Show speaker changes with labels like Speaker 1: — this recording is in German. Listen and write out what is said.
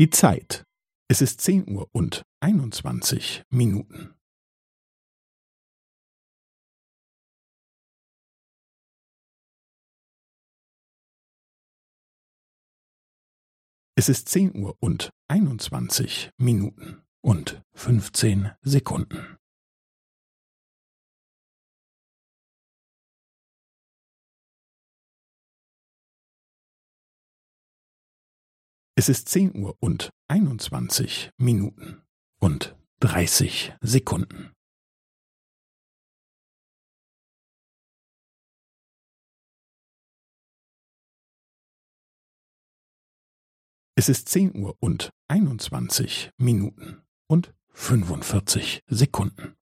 Speaker 1: Die Zeit. Es ist zehn Uhr und einundzwanzig Minuten. Es ist zehn Uhr und einundzwanzig Minuten und fünfzehn Sekunden. Es ist zehn Uhr und einundzwanzig Minuten und dreißig Sekunden. Es ist zehn Uhr und einundzwanzig Minuten und fünfundvierzig Sekunden.